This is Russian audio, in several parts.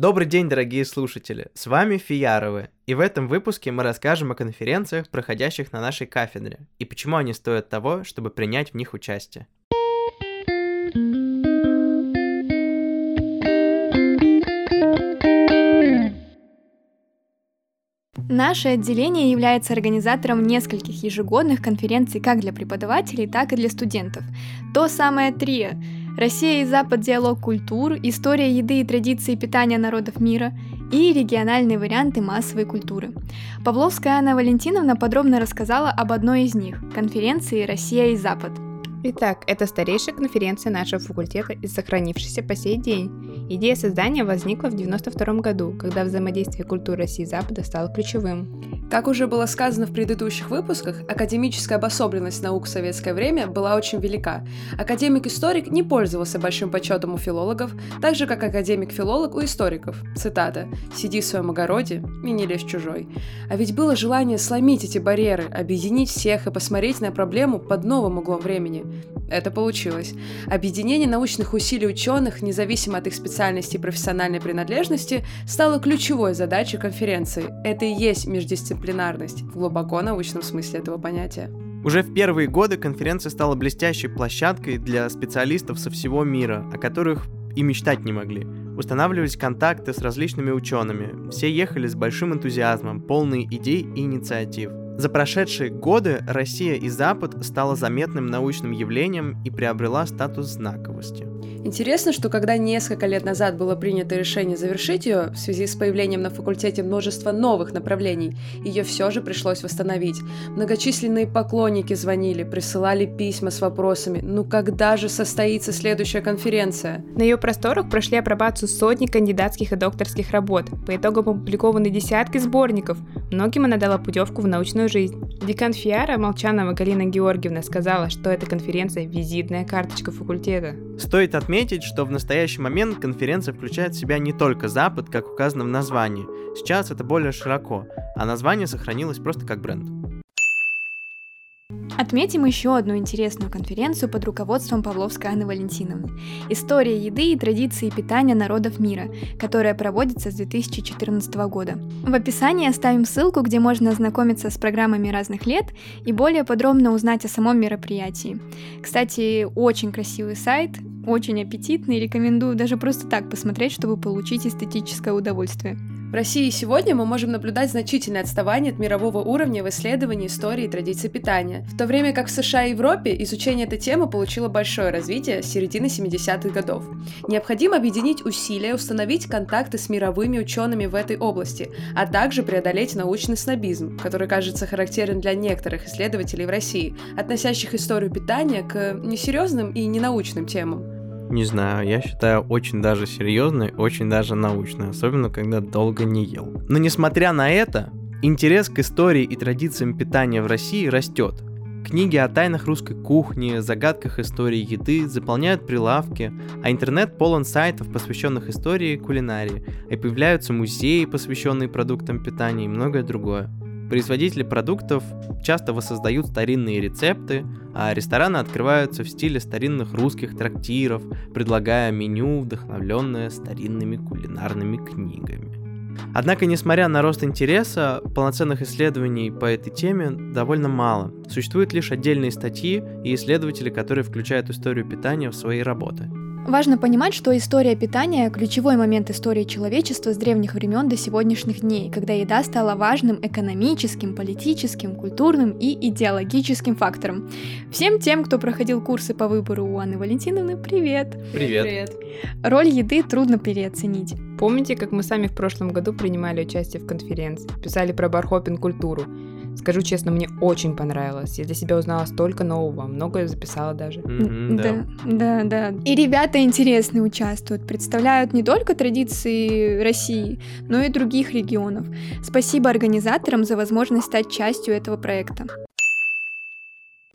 Добрый день, дорогие слушатели! С вами Фияровы, и в этом выпуске мы расскажем о конференциях, проходящих на нашей кафедре, и почему они стоят того, чтобы принять в них участие. Наше отделение является организатором нескольких ежегодных конференций как для преподавателей, так и для студентов. То самое трио Россия и Запад. Диалог культур. История еды и традиции питания народов мира. И региональные варианты массовой культуры. Павловская Анна Валентиновна подробно рассказала об одной из них – конференции «Россия и Запад». Итак, это старейшая конференция нашего факультета и сохранившаяся по сей день. Идея создания возникла в 1992 году, когда взаимодействие культуры России и Запада стало ключевым. Как уже было сказано в предыдущих выпусках, академическая обособленность наук в советское время была очень велика. Академик-историк не пользовался большим почетом у филологов, так же, как академик-филолог у историков. Цитата «Сиди в своем огороде и не лезь чужой». А ведь было желание сломить эти барьеры, объединить всех и посмотреть на проблему под новым углом времени. Это получилось. Объединение научных усилий ученых, независимо от их специальности и профессиональной принадлежности, стало ключевой задачей конференции. Это и есть междисциплинарность дисциплинарность в глубоко научном смысле этого понятия. Уже в первые годы конференция стала блестящей площадкой для специалистов со всего мира, о которых и мечтать не могли. Устанавливались контакты с различными учеными. Все ехали с большим энтузиазмом, полные идей и инициатив. За прошедшие годы Россия и Запад стала заметным научным явлением и приобрела статус знаковости. Интересно, что когда несколько лет назад было принято решение завершить ее в связи с появлением на факультете множества новых направлений, ее все же пришлось восстановить. Многочисленные поклонники звонили, присылали письма с вопросами «Ну когда же состоится следующая конференция?» На ее просторах прошли апробацию сотни кандидатских и докторских работ. По итогам опубликованы десятки сборников. Многим она дала путевку в научную жизнь. Декан Фиара Молчанова Галина Георгиевна сказала, что эта конференция – визитная карточка факультета. Стоит отметить, что в настоящий момент конференция включает в себя не только Запад, как указано в названии. Сейчас это более широко, а название сохранилось просто как бренд. Отметим еще одну интересную конференцию под руководством Павловской Анны Валентиновны «История еды и традиции питания народов мира», которая проводится с 2014 года. В описании оставим ссылку, где можно ознакомиться с программами разных лет и более подробно узнать о самом мероприятии. Кстати, очень красивый сайт, очень аппетитный, рекомендую даже просто так посмотреть, чтобы получить эстетическое удовольствие. В России сегодня мы можем наблюдать значительное отставание от мирового уровня в исследовании истории и традиций питания, в то время как в США и Европе изучение этой темы получило большое развитие с середины 70-х годов. Необходимо объединить усилия, установить контакты с мировыми учеными в этой области, а также преодолеть научный снобизм, который кажется характерен для некоторых исследователей в России, относящих историю питания к несерьезным и ненаучным темам. Не знаю, я считаю очень даже серьезной, очень даже научной, особенно когда долго не ел. Но несмотря на это, интерес к истории и традициям питания в России растет. Книги о тайнах русской кухни, загадках истории еды заполняют прилавки, а интернет полон сайтов, посвященных истории и кулинарии, и появляются музеи, посвященные продуктам питания и многое другое. Производители продуктов часто воссоздают старинные рецепты, а рестораны открываются в стиле старинных русских трактиров, предлагая меню, вдохновленное старинными кулинарными книгами. Однако, несмотря на рост интереса, полноценных исследований по этой теме довольно мало. Существуют лишь отдельные статьи и исследователи, которые включают историю питания в свои работы. Важно понимать, что история питания – ключевой момент истории человечества с древних времен до сегодняшних дней, когда еда стала важным экономическим, политическим, культурным и идеологическим фактором. Всем тем, кто проходил курсы по выбору у Анны Валентиновны, привет! Привет! привет. Роль еды трудно переоценить. Помните, как мы сами в прошлом году принимали участие в конференции, писали про бархопин культуру? Скажу честно, мне очень понравилось. Я для себя узнала столько нового, многое записала даже. Mm-hmm, да. да, да, да. И ребята интересные участвуют, представляют не только традиции России, но и других регионов. Спасибо организаторам за возможность стать частью этого проекта.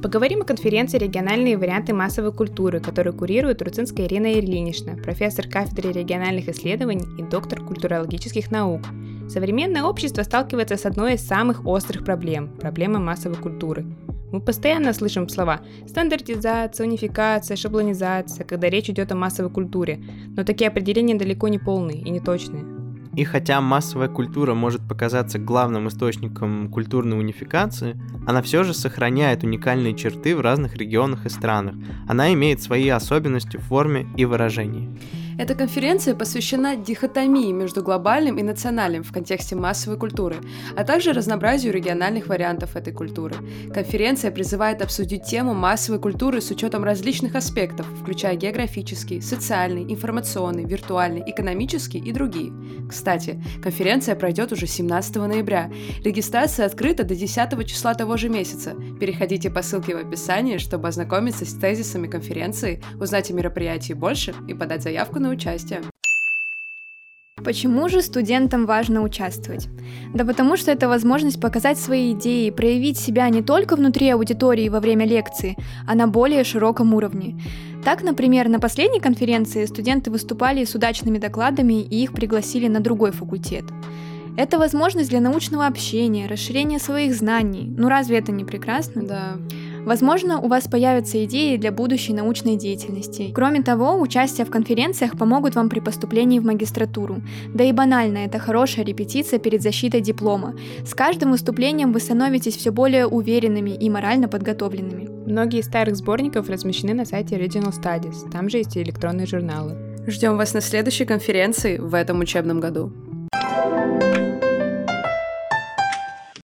Поговорим о конференции «Региональные варианты массовой культуры», которую курирует Руцинская Ирина Ильинична, профессор кафедры региональных исследований и доктор культурологических наук. Современное общество сталкивается с одной из самых острых проблем – проблемой массовой культуры. Мы постоянно слышим слова стандартизация, унификация, шаблонизация, когда речь идет о массовой культуре, но такие определения далеко не полные и неточные. И хотя массовая культура может показаться главным источником культурной унификации, она все же сохраняет уникальные черты в разных регионах и странах. Она имеет свои особенности в форме и выражении. Эта конференция посвящена дихотомии между глобальным и национальным в контексте массовой культуры, а также разнообразию региональных вариантов этой культуры. Конференция призывает обсудить тему массовой культуры с учетом различных аспектов, включая географический, социальный, информационный, виртуальный, экономический и другие. Кстати, конференция пройдет уже 17 ноября. Регистрация открыта до 10 числа того же месяца. Переходите по ссылке в описании, чтобы ознакомиться с тезисами конференции, узнать о мероприятии больше и подать заявку на участие. Почему же студентам важно участвовать? Да потому что это возможность показать свои идеи, проявить себя не только внутри аудитории во время лекции, а на более широком уровне. Так, например, на последней конференции студенты выступали с удачными докладами и их пригласили на другой факультет. Это возможность для научного общения, расширения своих знаний. Ну разве это не прекрасно? Да. Возможно, у вас появятся идеи для будущей научной деятельности. Кроме того, участие в конференциях помогут вам при поступлении в магистратуру. Да и банально, это хорошая репетиция перед защитой диплома. С каждым выступлением вы становитесь все более уверенными и морально подготовленными. Многие из старых сборников размещены на сайте Original Studies, там же есть и электронные журналы. Ждем вас на следующей конференции в этом учебном году.